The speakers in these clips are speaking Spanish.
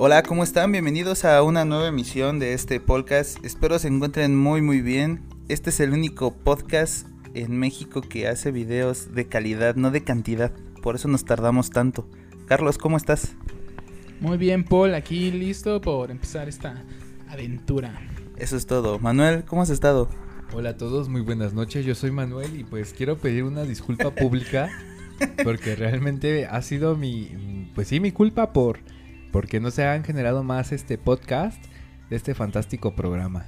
Hola, ¿cómo están? Bienvenidos a una nueva emisión de este podcast. Espero se encuentren muy muy bien. Este es el único podcast en México que hace videos de calidad, no de cantidad. Por eso nos tardamos tanto. Carlos, ¿cómo estás? Muy bien, Paul, aquí listo por empezar esta aventura. Eso es todo. Manuel, ¿cómo has estado? Hola a todos, muy buenas noches. Yo soy Manuel y pues quiero pedir una disculpa pública porque realmente ha sido mi, pues sí, mi culpa por porque no se han generado más este podcast de este fantástico programa.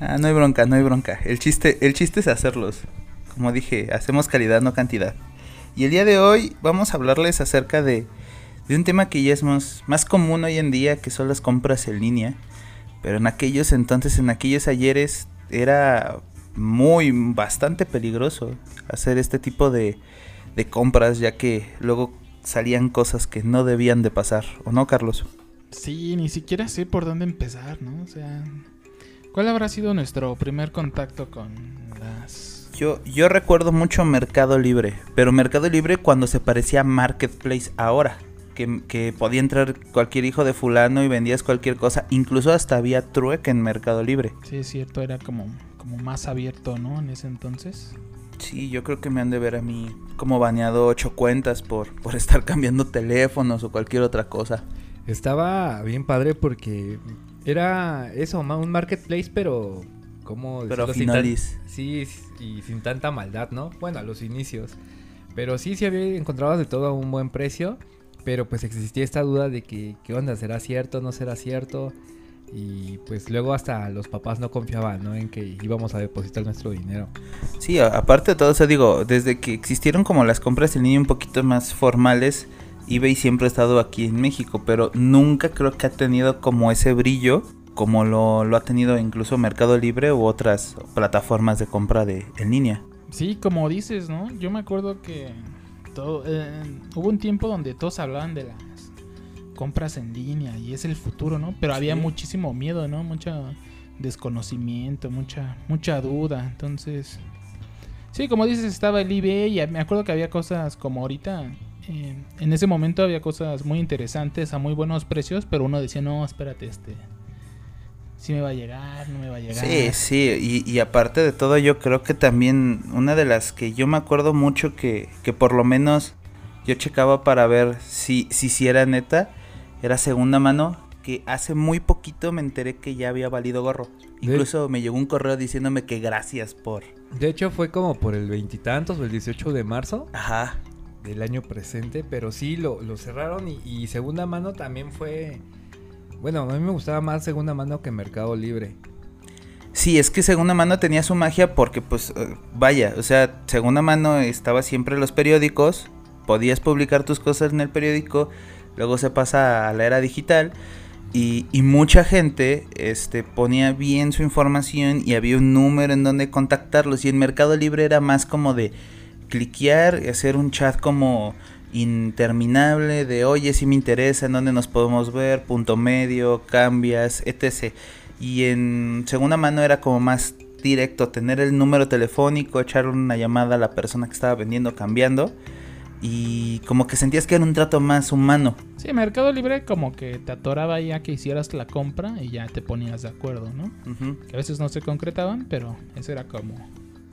Ah, no hay bronca, no hay bronca. El chiste, el chiste es hacerlos. Como dije, hacemos calidad, no cantidad. Y el día de hoy vamos a hablarles acerca de, de un tema que ya es más, más común hoy en día, que son las compras en línea. Pero en aquellos entonces, en aquellos ayeres, era muy, bastante peligroso hacer este tipo de, de compras, ya que luego salían cosas que no debían de pasar, ¿o no, Carlos? Sí, ni siquiera sé por dónde empezar, ¿no? O sea, ¿cuál habrá sido nuestro primer contacto con las... Yo, yo recuerdo mucho Mercado Libre, pero Mercado Libre cuando se parecía a Marketplace ahora. Que, que, podía entrar cualquier hijo de fulano y vendías cualquier cosa. Incluso hasta había trueque en Mercado Libre. Sí, es cierto, era como, como más abierto, ¿no? En ese entonces. Sí, yo creo que me han de ver a mí como baneado ocho cuentas por, por estar cambiando teléfonos o cualquier otra cosa. Estaba bien padre porque era eso, un marketplace, pero como pero sin tan, sí, y sin tanta maldad, ¿no? Bueno, a los inicios. Pero sí, sí había encontrado de todo a un buen precio, pero pues existía esta duda de que qué onda, será cierto, no será cierto. Y pues luego hasta los papás no confiaban, ¿no? En que íbamos a depositar nuestro dinero. Sí, aparte de todo eso, digo, desde que existieron como las compras en línea un poquito más formales, eBay siempre ha estado aquí en México, pero nunca creo que ha tenido como ese brillo como lo, lo ha tenido incluso Mercado Libre u otras plataformas de compra de, en línea. Sí, como dices, ¿no? Yo me acuerdo que todo, eh, hubo un tiempo donde todos hablaban de las compras en línea y es el futuro, ¿no? Pero había muchísimo miedo, ¿no? Mucho desconocimiento, mucha mucha duda. Entonces, sí, como dices, estaba el eBay y me acuerdo que había cosas como ahorita. Eh, en ese momento había cosas muy interesantes a muy buenos precios, pero uno decía, no, espérate, este, si me va a llegar, no me va a llegar. Sí, sí, y, y, aparte de todo yo creo que también una de las que yo me acuerdo mucho que, que por lo menos yo checaba para ver si, si, si era neta, era segunda mano, que hace muy poquito me enteré que ya había valido gorro. Incluso de... me llegó un correo diciéndome que gracias por... De hecho fue como por el veintitantos o el 18 de marzo. Ajá. Del año presente, pero sí lo, lo cerraron y, y segunda mano también fue... Bueno, a mí me gustaba más segunda mano que Mercado Libre. Sí, es que segunda mano tenía su magia porque pues vaya, o sea, segunda mano estaba siempre en los periódicos, podías publicar tus cosas en el periódico, luego se pasa a la era digital y, mucha gente este, ponía bien su información y había un número en donde contactarlos. Y en Mercado Libre era más como de cliquear y hacer un chat como interminable de oye si me interesa en dónde nos podemos ver punto medio cambias etc. Y en segunda mano era como más directo tener el número telefónico echar una llamada a la persona que estaba vendiendo cambiando y como que sentías que era un trato más humano. Sí, Mercado Libre como que te atoraba ya que hicieras la compra y ya te ponías de acuerdo, ¿no? Uh -huh. Que a veces no se concretaban, pero eso era como,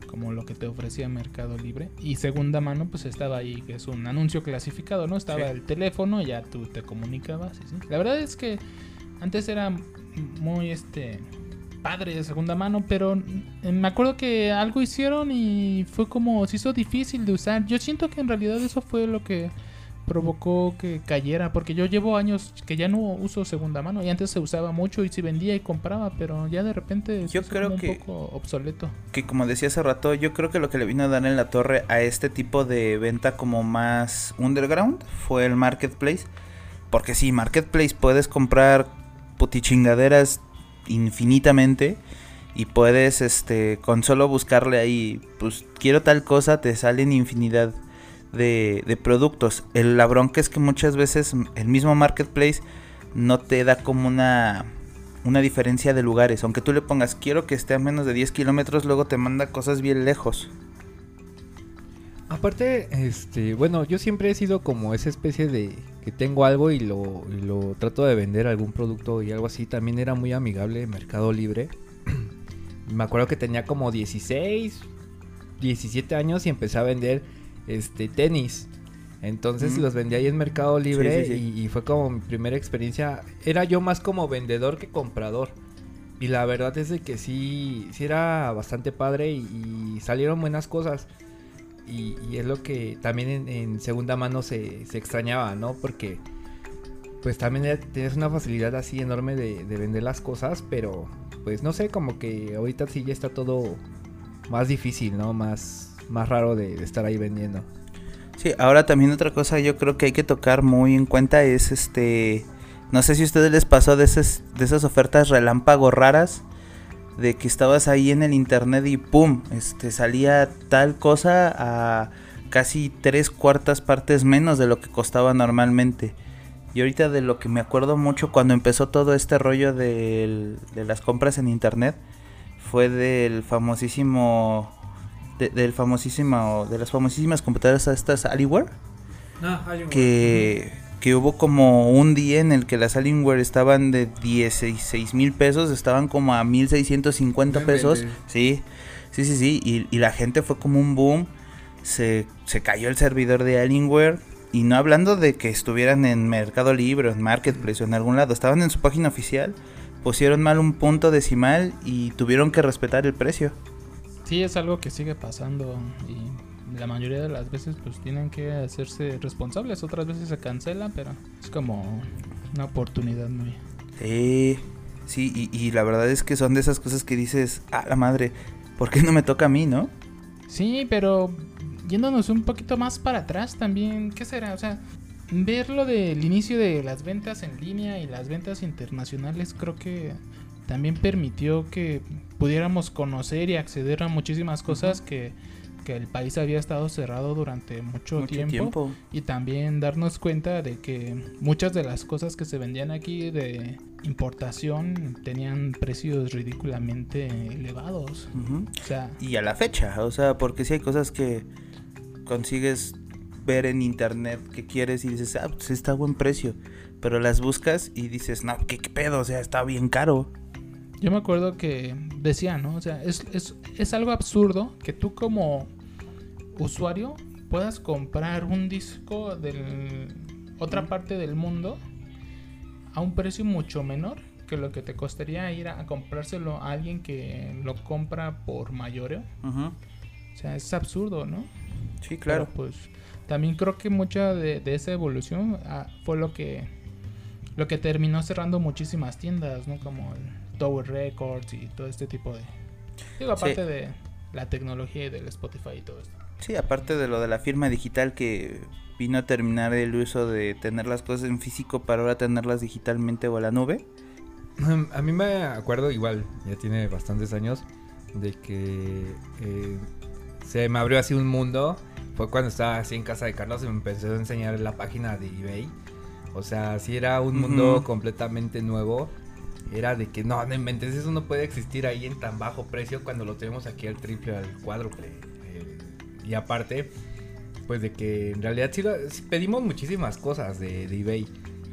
como lo que te ofrecía Mercado Libre. Y segunda mano pues estaba ahí, que es un anuncio clasificado, ¿no? Estaba sí. el teléfono, ya tú te comunicabas. ¿sí? La verdad es que antes era muy este padre de segunda mano, pero me acuerdo que algo hicieron y fue como se hizo difícil de usar. Yo siento que en realidad eso fue lo que provocó que cayera, porque yo llevo años que ya no uso segunda mano y antes se usaba mucho y se vendía y compraba, pero ya de repente yo creo que un poco obsoleto. Que como decía hace rato, yo creo que lo que le vino a dar en la torre a este tipo de venta como más underground fue el marketplace, porque sí, marketplace puedes comprar putichingaderas infinitamente y puedes este con solo buscarle ahí pues quiero tal cosa te salen infinidad de, de, productos. El la bronca es que muchas veces el mismo marketplace no te da como una una diferencia de lugares. Aunque tú le pongas quiero que esté a menos de 10 kilómetros luego te manda cosas bien lejos. Aparte, este, bueno, yo siempre he sido como esa especie de que tengo algo y lo, y lo trato de vender algún producto y algo así. También era muy amigable Mercado Libre. Me acuerdo que tenía como 16, 17 años y empecé a vender este tenis. Entonces Ujú. los vendí ahí en Mercado Libre Sí, sí, sí. Y, y fue como mi primera experiencia. Era yo más como vendedor que comprador. Y la verdad es de que sí, sí era bastante padre y, y salieron buenas cosas. Y, es lo que también en, segunda mano se, se extrañaba, ¿no? Porque pues también tenías una facilidad así enorme de, de vender las cosas, pero pues no sé, como que ahorita sí ya está todo más difícil, ¿no? Más, más raro de, de estar ahí vendiendo. Sí, ahora también otra cosa yo creo que hay que tocar muy en cuenta es este... No sé si a ustedes les pasó de esas, de esas ofertas relámpago raras. De que estabas ahí en el internet y ¡pum! Este, salía tal cosa a casi tres cuartas partes menos de lo que costaba normalmente. Y ahorita de lo que me acuerdo mucho cuando empezó todo este rollo del- de las compras en internet fue del famosísimo de, del famosísimo de las famosísimas computadoras estas Alienware que, que hubo como un día en el que las Alienware estaban de 16 mil pesos, estaban como a 1650 No pesos. Sí, sí, sí, sí. Y, y la gente fue como un boom. Se, se cayó el servidor de Alienware. Y no hablando de que estuvieran en Mercado Libre, o en Marketplace o en algún lado, estaban en su página oficial. Pusieron mal un punto decimal y tuvieron que respetar el precio. Sí, es algo que sigue pasando y la mayoría de las veces pues tienen que hacerse responsables, otras veces se cancela, pero es como una oportunidad muy... Sí, sí, y, y la verdad es que son de esas cosas que dices, ah, la madre, ¿por qué no me toca a mí, no? Sí, pero yéndonos un poquito más para atrás también, ¿qué será? O sea, ver lo del inicio de las ventas en línea y las ventas internacionales creo que también permitió que pudiéramos conocer y acceder a muchísimas cosas que, que el país había estado cerrado durante mucho, Mucho tiempo, tiempo. y también darnos cuenta de que muchas de las cosas que se vendían aquí de importación tenían precios ridículamente elevados. O sea, Y a la fecha, o sea, porque si hay cosas que consigues ver en internet que quieres y dices, ah, pues está a buen precio. Pero las buscas y dices, no, ¿qué, qué pedo? O sea, está bien caro. Yo me acuerdo que decía, ¿no? O sea, es, es, es algo absurdo que tú como usuario puedas comprar un disco de otra parte del mundo a un precio mucho menor que lo que te costaría ir a, a comprárselo a alguien que lo compra por mayoreo. Ujú. O sea, es absurdo, ¿no? Sí, claro. Pero, pues también creo que mucha de, de esa evolución ah, fue lo que lo que terminó cerrando muchísimas tiendas, ¿no? Como el Tower Records y todo este tipo de digo aparte de la tecnología y del Spotify y todo esto. Sí, aparte de lo de la firma digital que vino a terminar el uso de tener las cosas en físico para ahora tenerlas digitalmente o a la nube. A mí me acuerdo igual, ya tiene bastantes años, de que eh, se me abrió así un mundo. Fue cuando estaba así en casa de Carlos y me empezó a enseñar la página de eBay. O sea, sí era un mundo completamente nuevo. Era de que no, no inventes, eso no puede existir ahí en tan bajo precio cuando lo tenemos aquí al triple, al cuádruple. Eh, y aparte, pues de que en realidad sí, lo- sí pedimos muchísimas cosas de, de eBay.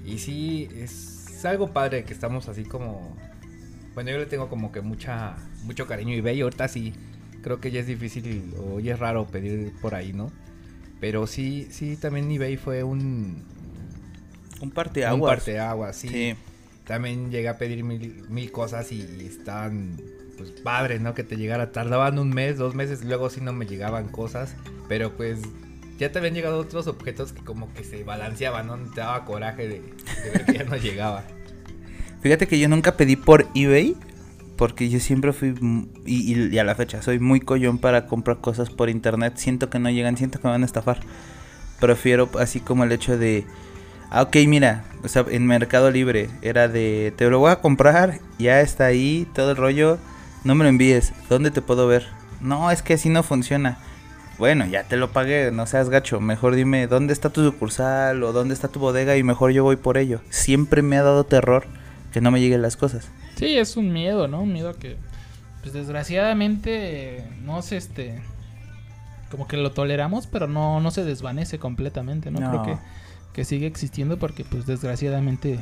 Y sí, es algo padre que estamos así como... Bueno, yo le tengo como que mucha mucho cariño a eBay. Ahorita sí, creo que ya es difícil o ya es raro pedir por ahí, ¿no? Pero sí, sí, también eBay fue un, Un parte un parteaguas, sí. Sí. También llegué a pedir mil, mil cosas y estaban pues padres, ¿no? Que te llegara. Tardaban un mes, dos meses, luego sí no me llegaban cosas. Pero pues ya te habían llegado otros objetos que como que se balanceaban, ¿no? Te daba coraje de, ver que ya no llegaba. Fíjate que yo nunca pedí por eBay. Porque yo siempre fui, y, y- y a la fecha, soy muy collón para comprar cosas por internet. Siento que no llegan, siento que me van a estafar. Prefiero así como el hecho de, ah, ok, mira, o sea, en Mercado Libre era de, te lo voy a comprar, ya está ahí, todo el rollo, no me lo envíes, ¿dónde te puedo ver? No, es que así no funciona. Bueno, ya te lo pagué, no seas gacho. Mejor dime dónde está tu sucursal o dónde está tu bodega y mejor yo voy por ello. Siempre me ha dado terror que no me lleguen las cosas. Sí, es un miedo, ¿no? Un miedo que, pues desgraciadamente, no se este, como que lo toleramos, pero no, no se desvanece completamente, ¿no? Creo que, que sigue existiendo porque pues desgraciadamente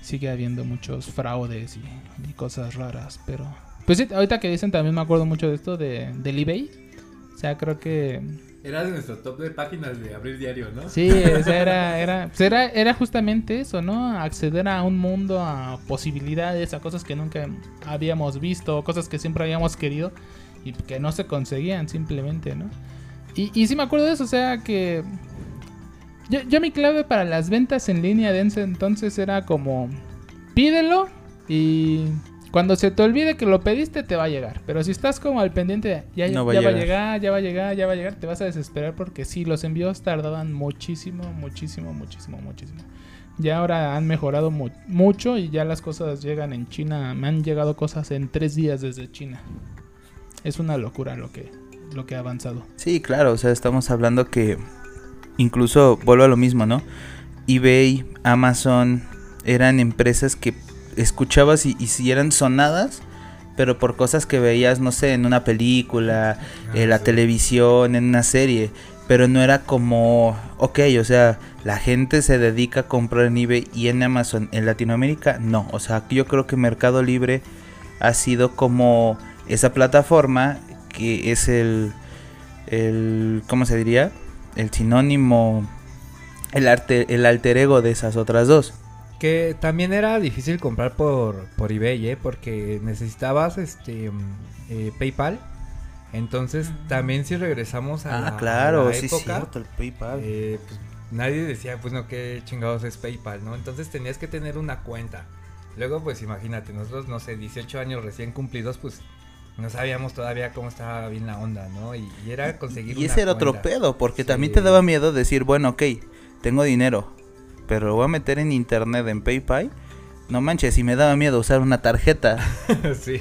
sigue habiendo muchos fraudes y, cosas raras, pero... Pues sí, ahorita que dicen también me acuerdo mucho de esto de, del eBay. O sea, creo que... Era de nuestro top de páginas de abrir diario, ¿no? Sí, o sea, era, era, pues era, era justamente eso, ¿no? Acceder a un mundo, a posibilidades, a cosas que nunca habíamos visto, cosas que siempre habíamos querido y que no se conseguían simplemente, ¿no? Y, y sí me acuerdo de eso, o sea que yo, mi clave para las ventas en línea de ese entonces era como pídelo y cuando se te olvide que lo pediste te va a llegar. Pero si estás como al pendiente, ya, ya, va, a llegar, ya va a llegar, ya va a llegar, te vas a desesperar porque sí, los envíos tardaban muchísimo, muchísimo, muchísimo, muchísimo. Ya ahora han mejorado mucho y ya las cosas llegan en China. Me han llegado cosas en tres días desde China. Es una locura lo que, lo que ha avanzado. Sí, claro, o sea, estamos hablando que incluso vuelvo a lo mismo, ¿no? eBay, Amazon, eran empresas que escuchabas y, si eran sonadas, pero por cosas que veías, no sé, en una película, ah, en la televisión, en una serie, pero no era como, ok, o sea, la gente se dedica a comprar en eBay y en Amazon, en Latinoamérica, no, o sea, yo creo que Mercado Libre ha sido como esa plataforma que es el, el ¿cómo se diría? El sinónimo, el, arte, el alter ego de esas otras dos. Que también era difícil comprar por, por eBay, ¿eh? porque necesitabas este eh, PayPal. Entonces, también si regresamos a, ah, claro, sí, cierto, el PayPal. Eh, pues, nadie decía, pues no, qué chingados es PayPal, ¿no? Entonces tenías que tener una cuenta. Luego, pues imagínate, nosotros, no sé, 18 años recién cumplidos, pues no sabíamos todavía cómo estaba bien la onda, ¿no? Y, era conseguir. Y ese era otro pedo, porque también te daba miedo decir, bueno, ok, tengo dinero, pero lo voy a meter en internet, en PayPal. No manches, y me daba miedo usar una tarjeta. sí.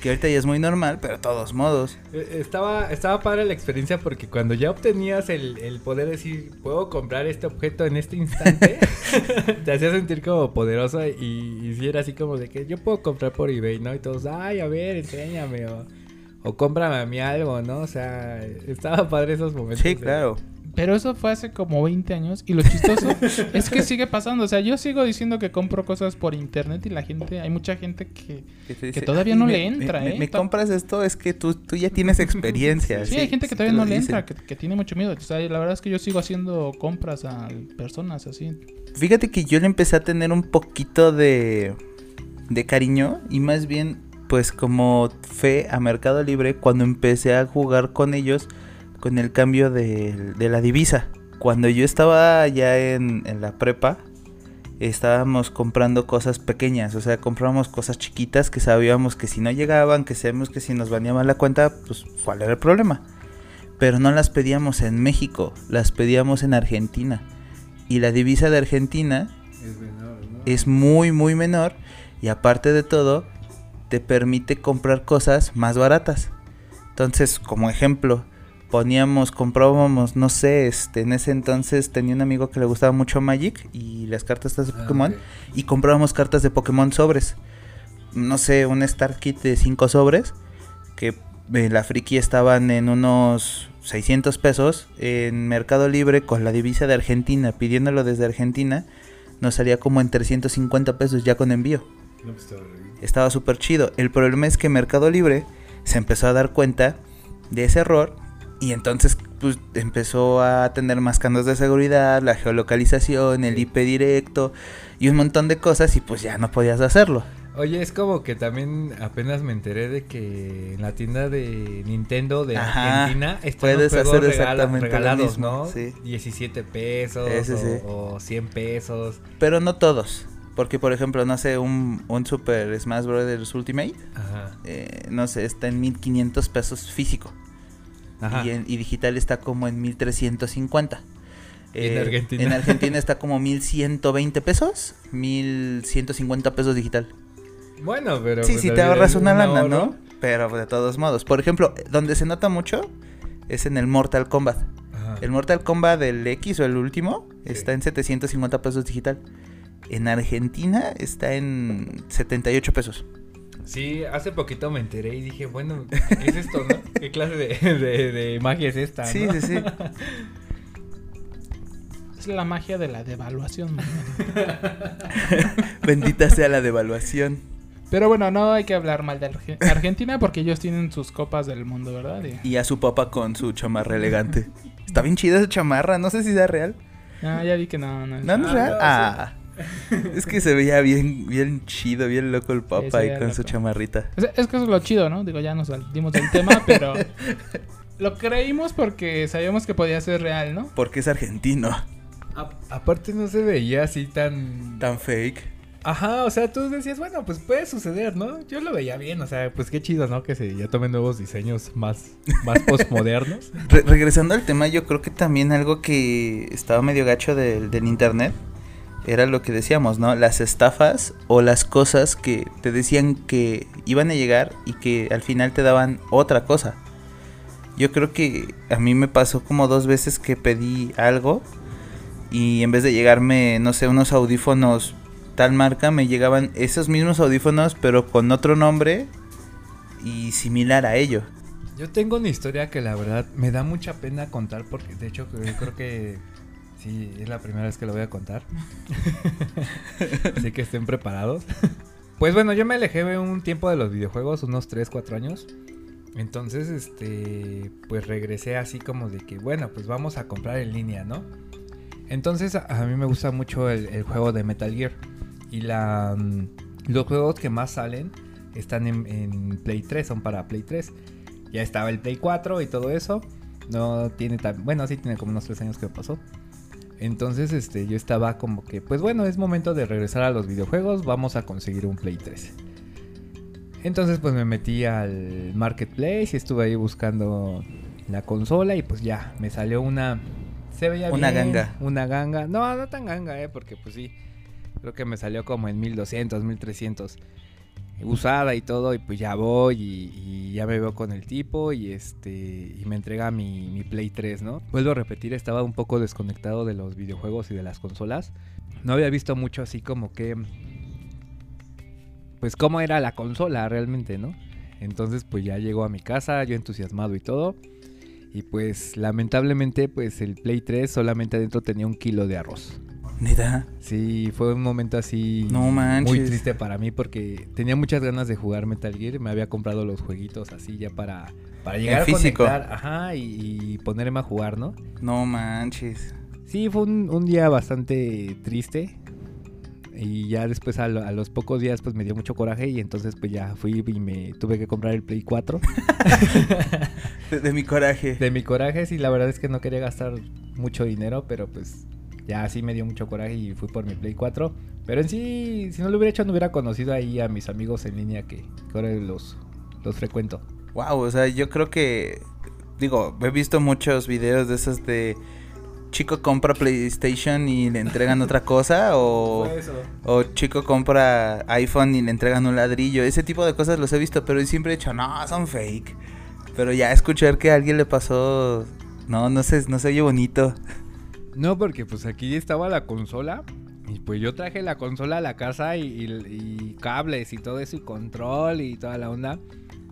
Que ahorita ya es muy normal, pero de todos modos. E, estaba, estaba padre la experiencia porque cuando ya obtenías el, el poder decir, puedo comprar este objeto en este instante, te hacía sentir como poderoso y, y si era así como de que yo puedo comprar por eBay, ¿no? Y todos, ay, a ver, enséñame o, o cómprame a mí algo, ¿no? O sea, estaba padre esos momentos. Sí, claro. Pero eso fue hace como 20 años y lo chistoso es que sigue pasando. O sea, yo sigo diciendo que compro cosas por internet y la gente, hay mucha gente que, que todavía no le entra, me, ¿eh? Me, compras esto, es que tú, tú ya tienes experiencia. sí, hay gente que todavía no le entra, que, tiene mucho miedo. O sea, la verdad es que yo sigo haciendo compras a personas así. Fíjate que yo le empecé a tener un poquito de, de cariño y más bien pues como fe a Mercado Libre cuando empecé a jugar con ellos con el cambio de, la divisa. Cuando yo estaba ya en, la prepa, estábamos comprando cosas pequeñas, o sea, comprábamos cosas chiquitas que sabíamos que si no llegaban, que sabíamos que si nos baneaban la cuenta, pues cuál era el problema. Pero no las pedíamos en México, las pedíamos en Argentina. Y la divisa de Argentina es, es muy, muy menor. Y aparte de todo, te permite comprar cosas más baratas. Entonces, como ejemplo, poníamos, comprábamos, no sé, este, en ese entonces tenía un amigo que le gustaba mucho Magic y las cartas de ah, Pokémon y comprábamos cartas de Pokémon sobres. No sé, un Star Kit de 5 sobres que eh, la friki estaban en unos 600 pesos en Mercado Libre con la divisa de Argentina, pidiéndolo desde Argentina, nos salía como en 350 pesos ya con envío. Pues, estaba súper chido. El problema es que Mercado Libre se empezó a dar cuenta de ese error y entonces pues empezó a tener más candos de seguridad, la geolocalización, el IP directo y un montón de cosas y pues ya no podías hacerlo. Oye, es como que también apenas me enteré de que en la tienda de Nintendo de Argentina están puedes hacer exactamente regalados, ¿no? Sí. 17 pesos o, 100 pesos. Pero no todos. Porque, por ejemplo, no sé, un, un Super Smash Bros. Ultimate, eh, no sé, está en 1500 pesos físico. Y, digital está como en 1350. en eh, Argentina. En Argentina está como 1120 pesos, 1150 pesos digital. Bueno, pero. Sí, pues, sí, te ahorras una lana, ¿no? Pero de todos modos. Por ejemplo, donde se nota mucho es en el Mortal Kombat. El Mortal Kombat del X o el último está en 750 pesos digital. En Argentina está en 78 pesos. Sí, hace poquito me enteré y dije, bueno, ¿qué es esto, no? ¿Qué clase de, de, de magia es esta? Sí, no? sí, sí. Es la magia de la devaluación. ¿no? Bendita sea la devaluación. Pero bueno, no hay que hablar mal de Arge- Argentina porque ellos tienen sus copas del mundo, ¿verdad? Y- Y a su papá con su chamarra elegante. Está bien chida esa chamarra, no sé si sea real. Ah, ya vi que no, no. es- No, no es Ah, real. sí. Es que se veía bien, bien chido, bien loco el Sí, papá se ahí con su chamarrita. Es que eso es lo chido, ¿no? Digo, ya nos salimos del tema, pero lo creímos porque sabíamos que podía ser real, ¿no? Porque es argentino. A- aparte no se veía así tan... Tan fake. Ajá, o sea, tú decías, bueno, pues puede suceder, ¿no? Yo lo veía bien, o sea, pues qué chido, ¿no? Que se ya tomen nuevos diseños más, más postmodernos. Re- regresando al tema, yo creo que también algo que estaba medio gacho del, del internet era lo que decíamos, ¿no? Las estafas o las cosas que te decían que iban a llegar y que al final te daban otra cosa. Yo creo que a mí me pasó como dos veces que pedí algo y en vez de llegarme, no sé, unos audífonos tal marca, me llegaban esos mismos audífonos pero con otro nombre y similar a ello. Yo tengo una historia que la verdad me da mucha pena contar porque de hecho creo que sí, es la primera vez que lo voy a contar. Así que estén preparados. Pues bueno, yo me alejé un tiempo de los videojuegos, unos 3, 4 años. Entonces, este, pues regresé así como de que, bueno, pues vamos a comprar en línea, ¿no? Entonces a, mí me gusta mucho el, el juego de Metal Gear. Y la, mm, los juegos que más salen están en, en Play 3, son para Play 3. Ya estaba el Play 4 y todo eso. No tiene tan... Bueno, sí tiene como unos 3 años que pasó. Entonces, este, yo estaba como que, pues bueno, es momento de regresar a los videojuegos. Vamos a conseguir un Play 3. Entonces, pues me metí al Marketplace y estuve ahí buscando la consola. Y pues ya, me salió una. Se veía Una bien, ganga. Una ganga. No, no tan ganga, eh, porque pues sí. Creo que me salió como en 1200, 1300 usada y todo y pues ya voy y, ya me veo con el tipo y este y me entrega mi, mi Play 3, ¿no? Vuelvo a repetir, estaba un poco desconectado de los videojuegos y de las consolas. No había visto mucho así como que pues cómo era la consola realmente, ¿no? Entonces pues ya llegó a mi casa, yo entusiasmado y todo. Y pues lamentablemente pues el Play 3 solamente adentro tenía un kilo de arroz. Neta. Sí, fue un momento así No manches. muy triste para mí porque tenía muchas ganas de jugar Metal Gear. Me había comprado los jueguitos así ya para, para llegar físico. a conectar ajá, y, y ponerme a jugar, ¿no? No manches. Sí, fue un, un día bastante triste. Y ya después a, lo- a los pocos días pues me dio mucho coraje y entonces pues ya fui y me tuve que comprar el Play 4. De, de mi coraje. De mi coraje, sí, la verdad es que no quería gastar mucho dinero, pero pues ya sí me dio mucho coraje y fui por mi Play 4. Pero en sí, si no lo hubiera hecho, no hubiera conocido ahí a mis amigos en línea que, que ahora los, los frecuento. Wow, o sea, yo creo que. Digo, he visto muchos videos de esos de. Chico compra PlayStation y le entregan otra cosa. O, o chico compra iPhone y le entregan un ladrillo. Ese tipo de cosas los he visto, pero siempre he dicho, no, son fake. Pero ya escuchar que a alguien le pasó. No, no sé, no se oye bonito. No, porque pues aquí estaba la consola. Y pues yo traje la consola a la casa y, y- cables y todo eso y control y toda la onda.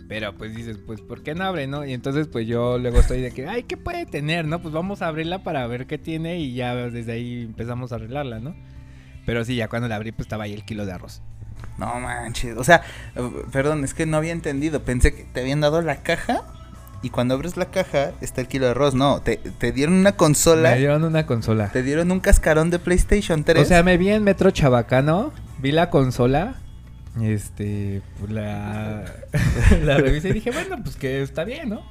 Pero pues dices, pues ¿por qué no abre, no? Y entonces pues yo luego estoy de que, ay, ¿qué puede tener, no? Pues vamos a abrirla para ver qué tiene y ya desde ahí empezamos a arreglarla, ¿no? Pero sí, ya cuando la abrí pues estaba ahí el kilo de arroz. No manches. O sea, perdón, es que no había entendido. Pensé que te habían dado la caja. Y cuando abres la caja está el kilo de arroz. No, te, te dieron una consola. Me dieron una consola. Te dieron un cascarón de PlayStation 3. O sea, me vi en Metro Chabacano, vi la consola, este, la, la revisé y dije, bueno, pues que está bien, ¿no?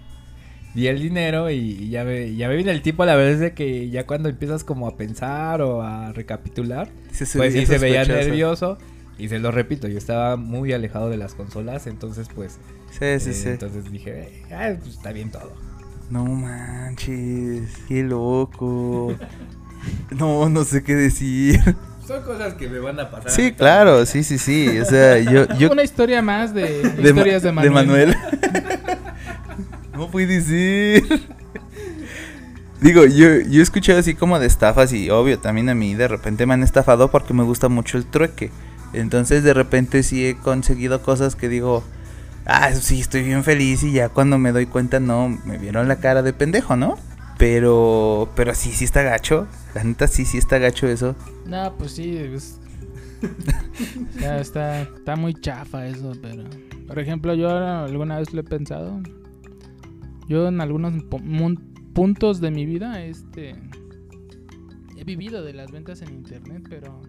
Di el dinero y, ya me, ya me viene el tipo, la verdad es de que ya cuando empiezas como a pensar o a recapitular, se pues sí se veía nervioso. Y se lo repito, yo estaba muy alejado de las consolas, entonces pues... Sí, sí, eh, sí. Entonces dije, ah, pues está bien todo. No manches. Qué loco. no, no sé qué decir. Son cosas que me van a pasar. Sí, claro, sí, sí, sí. O sea, yo. yo Una historia más de, historias de de Manuel. Manuel. no puede decir. Digo, yo, yo he escuchado así como de estafas y obvio, también a mí de repente me han estafado porque me gusta mucho el trueque. Entonces de repente sí he conseguido cosas que digo, ah, sí, estoy bien feliz y ya cuando me doy cuenta no, me vieron la cara de pendejo, ¿no? Pero, pero sí, sí está gacho. La neta sí, sí está gacho eso. No, pues sí, ya está, está muy chafa eso, pero... Por ejemplo, yo alguna vez lo he pensado. Yo en algunos puntos de mi vida, este... He vivido de las ventas en internet, pero...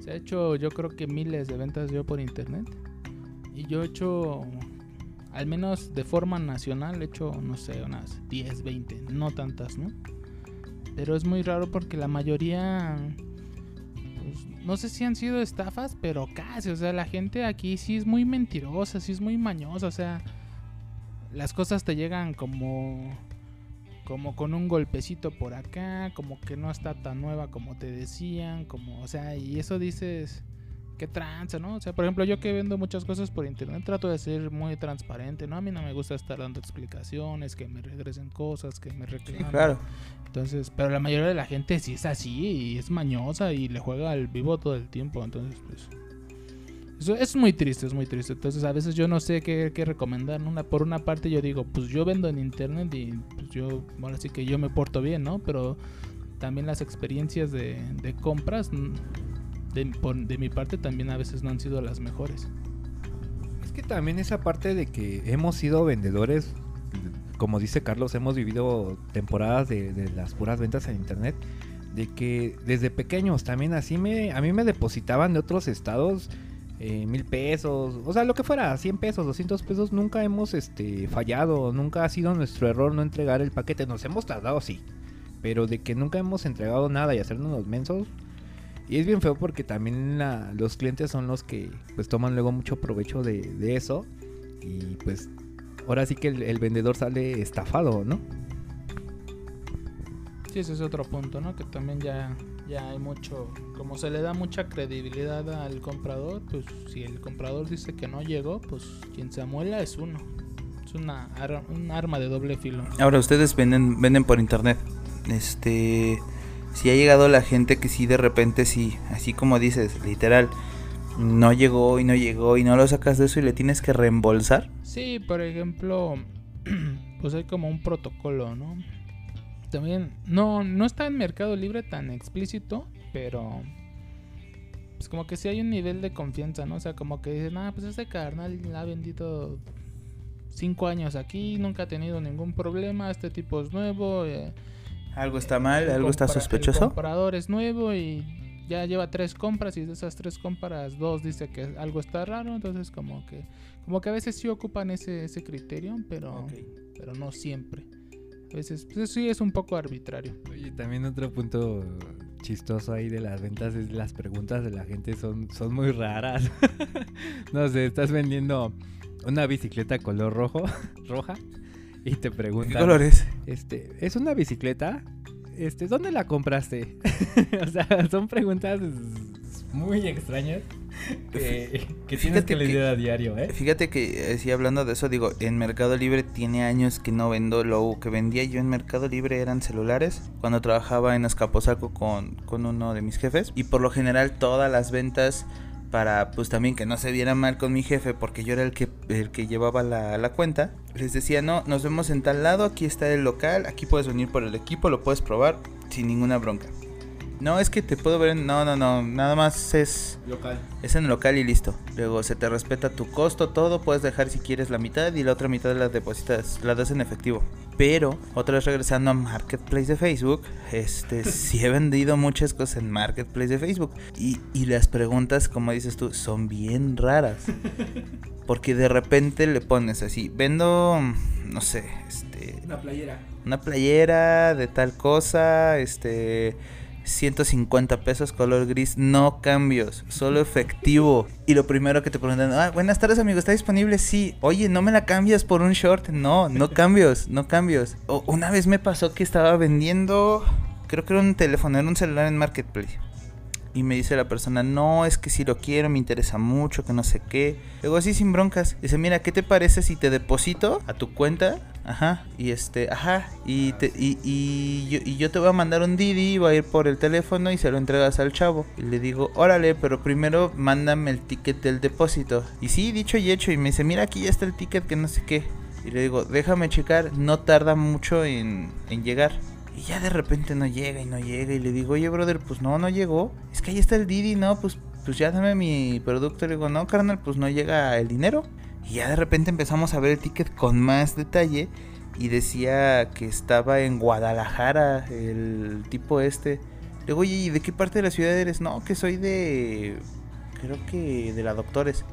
Se ha hecho yo creo que miles de ventas yo por internet. Y yo he hecho al menos de forma nacional, he hecho, no sé, unas 10, 20, no tantas, ¿no? Pero es muy raro porque la mayoría, pues, no sé si han sido estafas, pero casi, o sea, la gente aquí sí es muy mentirosa, sí es muy mañosa, o sea, las cosas te llegan como como con un golpecito por acá, como que no está tan nueva como te decían, como, o sea, y eso dices, qué tranza, ¿no? O sea, por ejemplo, yo que vendo muchas cosas por internet, trato de ser muy transparente, ¿no? A mí no me gusta estar dando explicaciones, que me regresen cosas, que me reclamen. claro. Entonces, pero la mayoría de la gente sí es así y es mañosa y le juega al vivo todo el tiempo, entonces, pues... Eso es muy triste, es muy triste. Entonces, a veces yo no sé qué, qué recomendar. Una, por una parte, yo digo, pues yo vendo en internet y pues yo, bueno, sí que yo me porto bien, ¿no? Pero también las experiencias de, de compras de, mi parte también a veces no han sido las mejores. Es que también esa parte de que hemos sido vendedores, como dice Carlos, hemos vivido temporadas de, las puras ventas en internet, de que desde pequeños también así me, a mí me depositaban de otros estados eh, mil pesos, o sea, lo que fuera, 100 pesos, 200 pesos, nunca hemos este, fallado, nunca ha sido nuestro error no entregar el paquete, nos hemos tardado, sí, pero de que nunca hemos entregado nada y hacernos los mensos, y es bien feo porque también los clientes son los que pues toman luego mucho provecho de, eso. Y pues ahora sí que el, vendedor sale estafado, ¿no? Sí, ese es otro punto, ¿no? Que también ya, ya hay mucho, como se le da mucha credibilidad al comprador, pues si el comprador dice que no llegó, pues quien se amuela es uno. Es una un arma de doble filo. Ahora ustedes venden venden por internet. Este si ha llegado la gente que sí de repente sí, así como dices, literal, no llegó y no llegó y no lo sacas de eso y le tienes que reembolsar. Sí, por ejemplo, pues hay como un protocolo, ¿no? También no no está en Mercado Libre tan explícito, pero pues como que sí hay un nivel de confianza, ¿no? O sea, como que dicen, ah, pues ese carnal ha vendido cinco años aquí, nunca ha tenido ningún problema, este tipo es nuevo, eh, algo está mal, algo está sospechoso. El comprador es nuevo y ya lleva tres compras y de esas tres compras dos dice que algo está raro, entonces como que como que a veces sí ocupan ese, ese criterio, pero pero no siempre. A veces pues, sí es un poco arbitrario. Oye, también otro punto chistoso ahí de las ventas es las preguntas de la gente son son muy raras. no sé, estás vendiendo una bicicleta color rojo, roja y te preguntan. ¿Qué colores? Este, ¿es una bicicleta? Este, ¿dónde la compraste? o sea, son preguntas muy extrañas que, que tienes que leer a diario, ¿eh? Fíjate que, eh, sí, hablando de eso, digo, en Mercado Libre tiene años que no vendo. Lo que vendía yo en Mercado Libre eran celulares. Cuando trabajaba en Escaposaco con, con uno de mis jefes. Y por lo general, todas las ventas para pues también que no se viera mal con mi jefe porque yo era el que el que llevaba la, la, cuenta les decía no nos vemos en tal lado aquí está el local aquí puedes venir por el equipo lo puedes probar sin ninguna bronca no, es que te puedo ver en... No, no, no. Nada más es... Local. Es en local y listo. Luego se te respeta tu costo, todo. Puedes dejar si quieres la mitad y la otra mitad la depositas, la das en efectivo. Pero, otra vez regresando a Marketplace de Facebook, este, sí he vendido muchas cosas en Marketplace de Facebook. Y, y las preguntas, como dices tú, son bien raras. Porque de repente le pones así, vendo, no sé, este... Una playera. Una playera de tal cosa, este 150 pesos color gris, no cambios, solo efectivo. Y lo primero que te preguntan, ah, buenas tardes amigo, ¿está disponible? Sí. Oye, ¿no me la cambias por un short? No, no cambios, no cambios. O, una vez me pasó que estaba vendiendo, creo que era un teléfono, era un celular en Marketplace. Y me dice la persona, no, es que si lo quiero, me interesa mucho, que no sé qué. Luego así sin broncas. Dice, mira, ¿qué te parece si te deposito a tu cuenta Ajá, y este, ajá, y, te, y, y, yo, y yo te voy a mandar un Didi, voy a ir por el teléfono y se lo entregas al chavo. Y le digo, órale, pero primero mándame el ticket del depósito. Y sí, dicho y hecho, y me dice, mira, aquí ya está el ticket que no sé qué. Y le digo, déjame checar, no tarda mucho en, en llegar. Y ya de repente no llega y no llega. Y le digo, oye, brother, pues no, no llegó. Es que ahí está el Didi, no, pues, pues ya dame mi producto. Le digo, no, carnal, pues no llega el dinero. Y ya de repente empezamos a ver el ticket con más detalle. Y decía que estaba en Guadalajara el tipo este. Le digo, oye, ¿y de qué parte de la ciudad eres? No, que soy de... Creo que de la Doctores.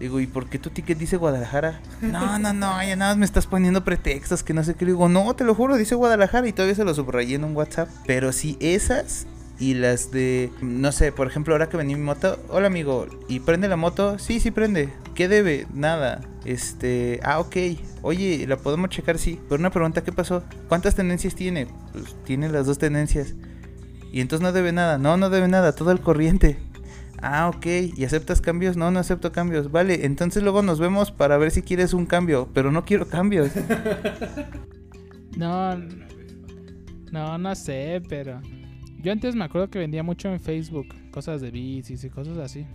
Digo, ¿y por qué tu ticket dice Guadalajara? No, no, no, ya nada más me estás poniendo pretextos que no sé qué. Digo, no, te lo juro, dice Guadalajara y todavía se lo subrayé en un WhatsApp. Pero sí, esas y las de, no sé, por ejemplo, ahora que vení mi moto, hola amigo, ¿y prende la moto? Sí, sí prende. ¿Qué debe? Nada. Este, ah, ok. Oye, ¿la podemos checar? Sí. Pero una pregunta, ¿qué pasó? ¿Cuántas tendencias tiene? Pues tiene las dos tendencias. Y entonces no debe nada. No, no debe nada, todo el corriente. Ah, ok. ¿Y aceptas cambios? No, no acepto cambios. Vale, entonces luego nos vemos para ver si quieres un cambio. Pero no quiero cambios. No, no, no sé, pero yo antes me acuerdo que vendía mucho en Facebook cosas de bicis y cosas así.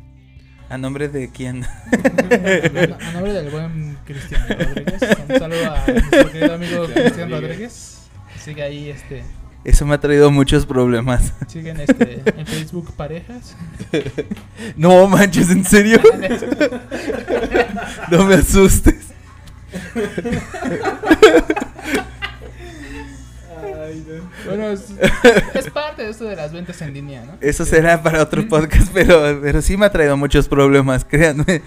¿A nombre de quién? A nombre del buen Cristian Rodríguez. Un saludo a nuestro querido amigo Cristian Rodríguez. Sigue ahí este. Eso me ha traído muchos problemas. Siguen este, en Facebook parejas. No manches, ¿en serio? No me asustes. Bueno, es, es parte de esto de las ventas en línea, ¿no? Eso será para otro podcast, pero, pero sí me ha traído muchos problemas, créanme.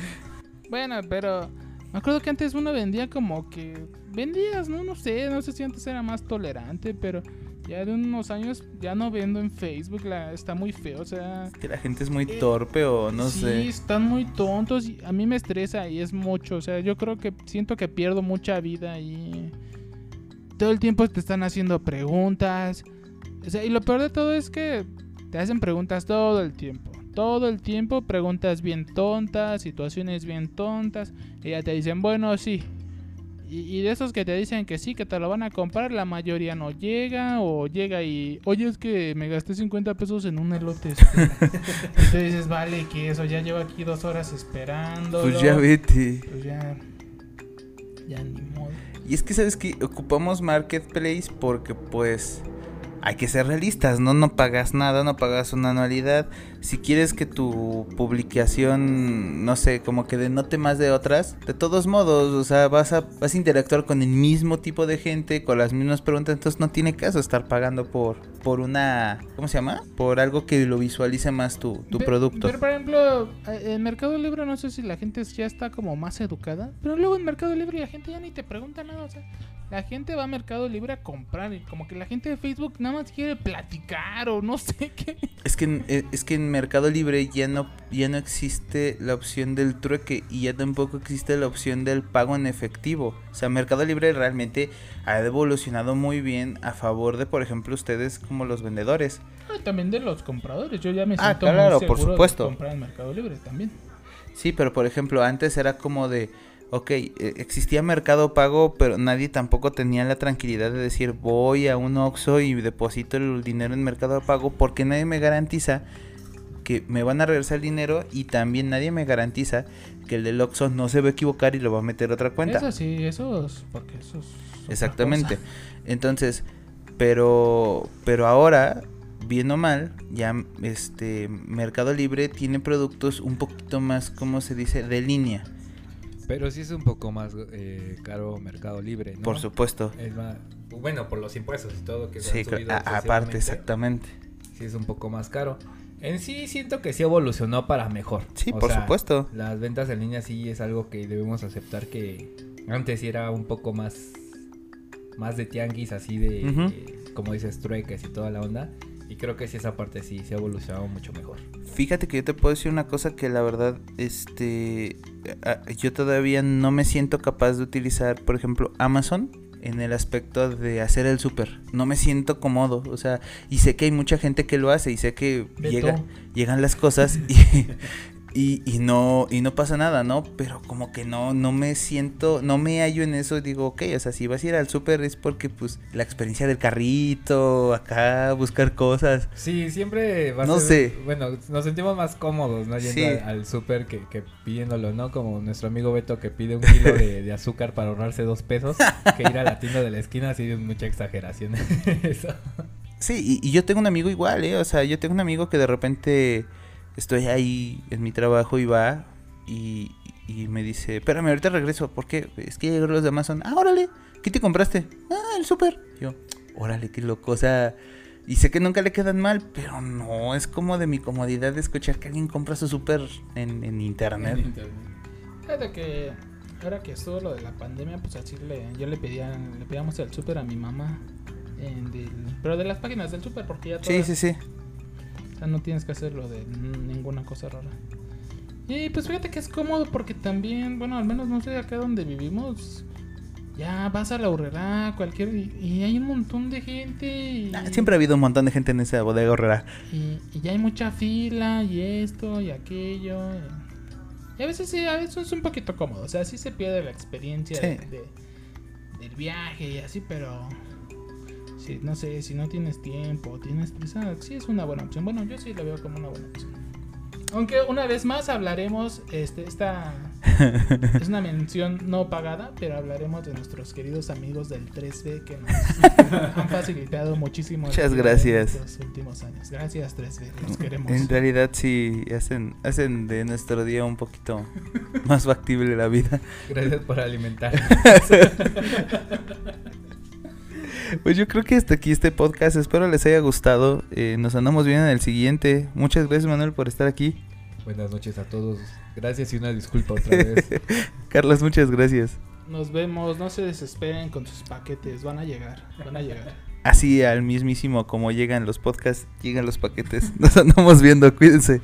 Bueno, pero me acuerdo que antes uno vendía como que vendías, ¿no? No sé, no sé si antes era más tolerante, pero ya de unos años ya no vendo en Facebook, la, está muy feo, o sea... Que la gente es muy torpe o no sí, sé. están muy tontos y a mí me estresa y es mucho, o sea, yo creo que siento que pierdo mucha vida y todo el tiempo te están haciendo preguntas. O sea, y lo peor de todo es que te hacen preguntas todo el tiempo. Todo el tiempo preguntas bien tontas, situaciones bien tontas. Y ya te dicen, bueno, sí. Y, y de esos que te dicen que sí, que te lo van a comprar, la mayoría no llega o llega y, oye, es que me gasté 50 pesos en un elote. y tú dices, vale, que eso, ya llevo aquí dos horas esperando. Pues ya vete. Pues ya, ya ni modo. Y es que sabes que ocupamos Marketplace porque pues hay que ser realistas, ¿no? No pagas nada, no pagas una anualidad. Si quieres que tu publicación, no sé, como que denote más de otras, de todos modos, o sea, vas a, vas a interactuar con el mismo tipo de gente, con las mismas preguntas, entonces no tiene caso estar pagando por, por una, ¿cómo se llama? Por algo que lo visualice más tu, tu Pe- producto. Pero, por ejemplo, eh, en Mercado Libre no sé si la gente ya está como más educada. Pero luego en Mercado Libre la gente ya ni te pregunta nada. O sea, la gente va a Mercado Libre a comprar. Y como que la gente de Facebook nada más quiere platicar o no sé qué. Es que, en- eh, es que en Mercado Libre ya no, ya no existe la opción del trueque y ya tampoco existe la opción del pago en efectivo. O sea, Mercado Libre realmente ha evolucionado muy bien a favor de, por ejemplo, ustedes como los vendedores. Ah, también de los compradores. Yo ya me Ah, siento claro, muy por supuesto. de comprar en Mercado Libre también. Sí, pero por ejemplo, antes era como de, ok, eh, existía Mercado Pago, pero nadie tampoco tenía la tranquilidad de decir voy a un Oxxo y deposito el dinero en Mercado Pago porque nadie me garantiza que me van a regresar el dinero y también nadie me garantiza que el del Oxxo no se va a equivocar y lo va a meter a otra cuenta. Eso sí, eso es porque eso es Exactamente. Entonces, pero pero ahora bien o mal, ya este Mercado Libre tiene productos un poquito más, ¿cómo se dice? de línea, Pero sí es un poco más eh, caro Mercado Libre, ¿no? por supuesto. Es más, bueno, por los impuestos y todo que se Sí, han subido aparte, exactamente. Sí es un poco más caro. En sí siento que sí evolucionó para mejor. Sí, O por sea, supuesto. Las ventas en línea sí es algo que debemos aceptar que antes sí era un poco más más de tianguis así de eh, como dices trueques y toda la onda y creo que sí esa parte sí se ha evolucionado mucho mejor. Fíjate que yo te puedo decir una cosa que la verdad, este, yo todavía no me siento capaz de utilizar, por ejemplo, Amazon en el aspecto de hacer el súper. No me siento cómodo, o sea, y sé que hay mucha gente que lo hace y sé que llega, llegan las cosas y, Y, y, no y no pasa nada, ¿no? Pero como que no no me siento, no me hallo en eso, digo, ok, o sea, si vas a ir al súper es porque pues la experiencia del carrito, acá buscar cosas. Sí, siempre va a no sé. Bueno, nos sentimos más cómodos, ¿no? Yendo al, súper que, que, pidiéndolo, ¿no? Como nuestro amigo Beto que pide un kilo de, de azúcar para ahorrarse dos pesos, que ir a la tienda de la esquina, sí es mucha exageración. eso. Sí, y, y yo tengo un amigo igual, ¿eh? O sea, yo tengo un amigo que de repente estoy ahí en mi trabajo y va y, y me dice, espérame, ahorita regreso, ¿por qué? Es que llegaron los de Amazon. Ah, órale, ¿qué te compraste? Ah, el súper. Yo, órale, qué loco, o sea... Y sé que nunca le quedan mal, pero no, es como de mi comodidad de escuchar que alguien compra su súper en, en, internet. En internet. Que ahora que estuvo lo de la pandemia, pues así le, yo le pedía, le pedíamos el súper a mi mamá. En del, pero de las páginas del súper, porque ya todas, Sí, sí, sí. O sea, no tienes que hacerlo de ninguna cosa rara. Y pues fíjate que es cómodo porque también, bueno, al menos no sé, acá donde vivimos, ya vas a la horrera, cualquier. Y, hay un montón de gente. Y, ah, siempre ha habido un montón de gente en esa bodega horrera. Y, y, ya hay mucha fila, y esto, y aquello. Y, a veces sí, a veces es un poquito cómodo. O sea, sí se pierde la experiencia de, del viaje y así, pero no sé, si no tienes tiempo, tienes prisa, sí es una buena opción. Bueno, yo sí la veo como una buena opción. Aunque una vez más hablaremos, este, esta es una mención no pagada, pero hablaremos de nuestros queridos amigos del 3B que nos han facilitado muchísimo. Muchas gracias. En los últimos años. Gracias 3B, los queremos. En realidad sí hacen, hacen de nuestro día un poquito más factible la vida. Gracias por alimentar. Pues yo creo que hasta aquí este podcast. Espero les haya gustado. Eh, nos andamos bien en el siguiente. Muchas gracias, Manuel, por estar aquí. Buenas noches a todos. Gracias y una disculpa otra vez. Carlos, muchas gracias. Nos vemos. No se desesperen con sus paquetes. Van a llegar. Van a llegar. Así al mismísimo como llegan los podcasts, llegan los paquetes. Nos andamos viendo. Cuídense.